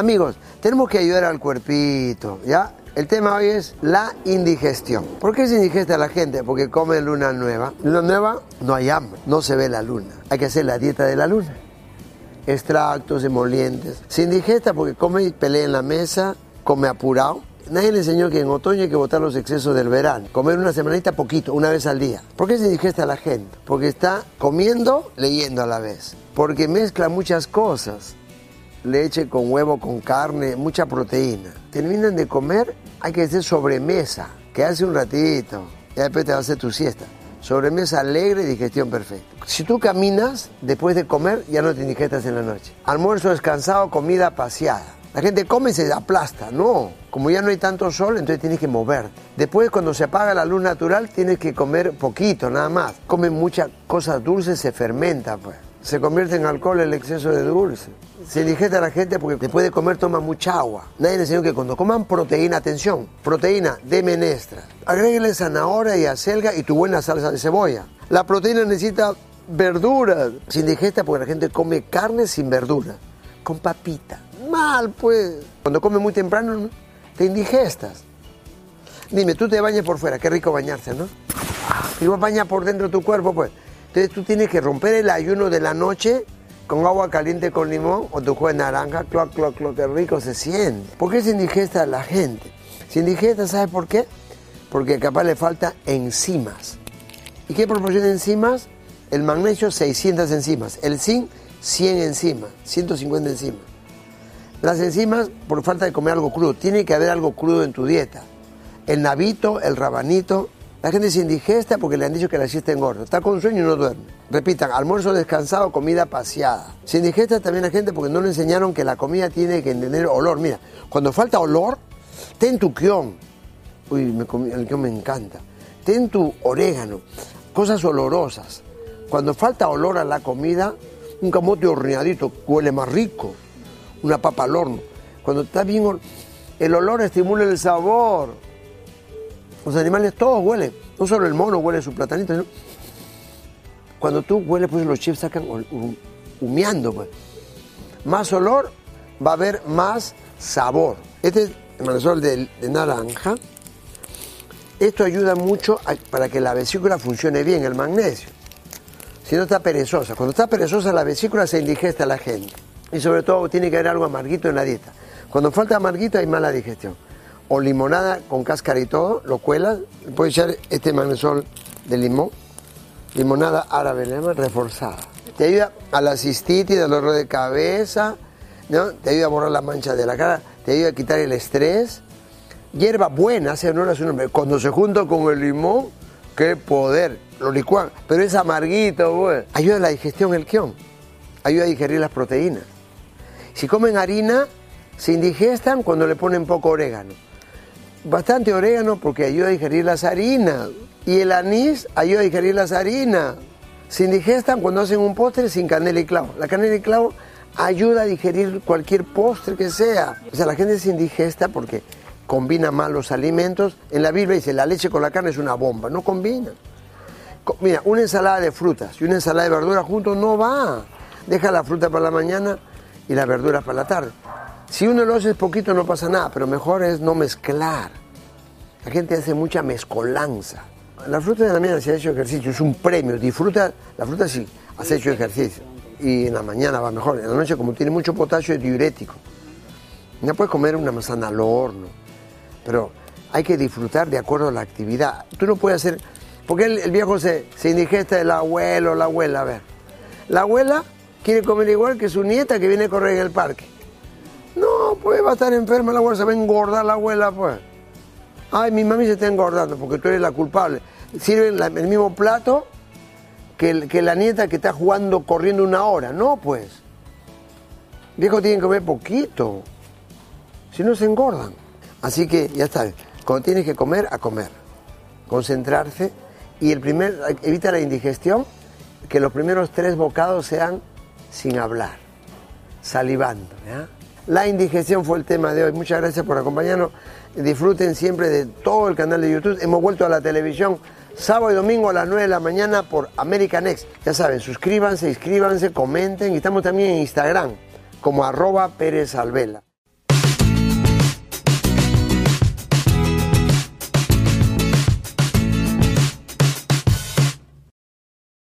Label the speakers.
Speaker 1: Amigos, tenemos que ayudar al cuerpito, ¿ya? El tema hoy es la indigestión. ¿Por qué se indigesta la gente? Porque come luna nueva. Luna nueva, no hay hambre, no se ve la luna. Hay que hacer la dieta de la luna. Extractos, emolientes. Se indigesta porque come y pelea en la mesa, come apurado. Nadie le enseñó que en otoño hay que botar los excesos del verano. Comer una semanita poquito, una vez al día. ¿Por qué se indigesta la gente? Porque está comiendo, leyendo a la vez. Porque mezcla muchas cosas leche con huevo, con carne, mucha proteína. Terminan de comer, hay que hacer sobremesa, que hace un ratito, y después te vas a hacer tu siesta. Sobremesa alegre digestión perfecta. Si tú caminas, después de comer, ya no te indigestas en la noche. Almuerzo descansado, comida paseada. La gente come y se aplasta. No, como ya no hay tanto sol, entonces tienes que moverte. Después, cuando se apaga la luz natural, tienes que comer poquito, nada más. Come muchas cosas dulces, se fermenta, pues. Se convierte en alcohol el exceso de dulce. Se indigesta a la gente porque después de comer toma mucha agua. Nadie le enseñó que cuando coman proteína, atención, proteína de menestra, agréguele zanahoria y acelga y tu buena salsa de cebolla. La proteína necesita verduras. Se indigesta porque la gente come carne sin verdura, con papita. Mal, pues. Cuando come muy temprano, te indigestas. Dime, tú te bañas por fuera, qué rico bañarse, ¿no? Y vas bañar por dentro de tu cuerpo, pues. Entonces tú tienes que romper el ayuno de la noche con agua caliente con limón o tu jugo de naranja, cloc, cloc, cloc, qué rico se siente. ¿Por qué se indigesta la gente? Se indigesta, ¿sabes por qué? Porque capaz le falta enzimas. ¿Y qué proporción de enzimas? El magnesio, 600 enzimas. El zinc, 100 enzimas, 150 enzimas. Las enzimas, por falta de comer algo crudo, tiene que haber algo crudo en tu dieta. El nabito, el rabanito, la gente se indigesta porque le han dicho que la siesta engorda. Está con sueño y no duerme. Repitan, almuerzo descansado, comida paseada. Se indigesta también la gente porque no le enseñaron que la comida tiene que tener olor. Mira, cuando falta olor, ten tu quión. Uy, me el quión me encanta. Ten tu orégano, cosas olorosas. Cuando falta olor a la comida, un camote horneadito huele más rico. Una papa al horno. Cuando está bien, el olor estimula el sabor. Los animales todos huelen, no solo el mono huele su platanito. Cuando tú hueles, pues los chefs sacan humeando, pues. Más olor, va a haber más sabor. Este es el manzol de, naranja. Esto ayuda mucho para que la vesícula funcione bien, el magnesio. Si no está perezosa. Cuando está perezosa la vesícula se indigesta a la gente. Y sobre todo tiene que haber algo amarguito en la dieta. Cuando falta amarguito hay mala digestión o limonada con cáscara y todo, lo cuelas, puedes echar este magnesol de limón, limonada árabe, reforzada. Te ayuda a la cistitis, dolor de cabeza, ¿no? te ayuda a borrar la mancha de la cara, te ayuda a quitar el estrés. Hierba buena, hace honor a su nombre. Cuando se junta con el limón, qué poder, lo licuan, pero es amarguito, güey. Ayuda a la digestión el quión, ayuda a digerir las proteínas. Si comen harina, se indigestan cuando le ponen poco orégano bastante orégano porque ayuda a digerir las harinas. Y el anís ayuda a digerir las harinas. Se indigestan cuando hacen un postre sin canela y clavo. La canela y clavo ayuda a digerir cualquier postre que sea. O sea, la gente se indigesta porque combina mal los alimentos. En la Biblia dice, la leche con la carne es una bomba. No combina. Mira, una ensalada de frutas y una ensalada de verduras juntos no va. Deja la fruta para la mañana y la verdura para la tarde. Si uno lo hace poquito no pasa nada, pero mejor es no mezclar. La gente hace mucha mezcolanza. La fruta de la mañana si ha hecho ejercicio, es un premio. Disfruta la fruta si has hecho ejercicio. Y en la mañana va mejor. En la noche, como tiene mucho potasio, es diurético. No puedes comer una manzana al horno. Pero hay que disfrutar de acuerdo a la actividad. Tú no puedes hacer. Porque el, viejo se, se indigesta el abuelo o la abuela. A ver. La abuela quiere comer igual que su nieta que viene a correr en el parque. Pues va a estar enferma la abuela, se va a engordar la abuela, pues. Ay, mi mami se está engordando porque tú eres la culpable. Sirven el mismo plato que, que, la nieta que está jugando, corriendo una hora. No, pues. Viejo tienen que comer poquito. Si no se engordan. Así que ya está. Cuando tienes que comer, a comer. Concentrarse. Y el primer, evita la indigestión, que los primeros tres bocados sean sin hablar, salivando. ¿ya? La indigestión fue el tema de hoy. Muchas gracias por acompañarnos. Disfruten siempre de todo el canal de YouTube. Hemos vuelto a la televisión sábado y domingo a las 9 de la mañana por American Next. Ya saben, suscríbanse, inscríbanse, comenten y estamos también en Instagram como arroba Pérez Alvela.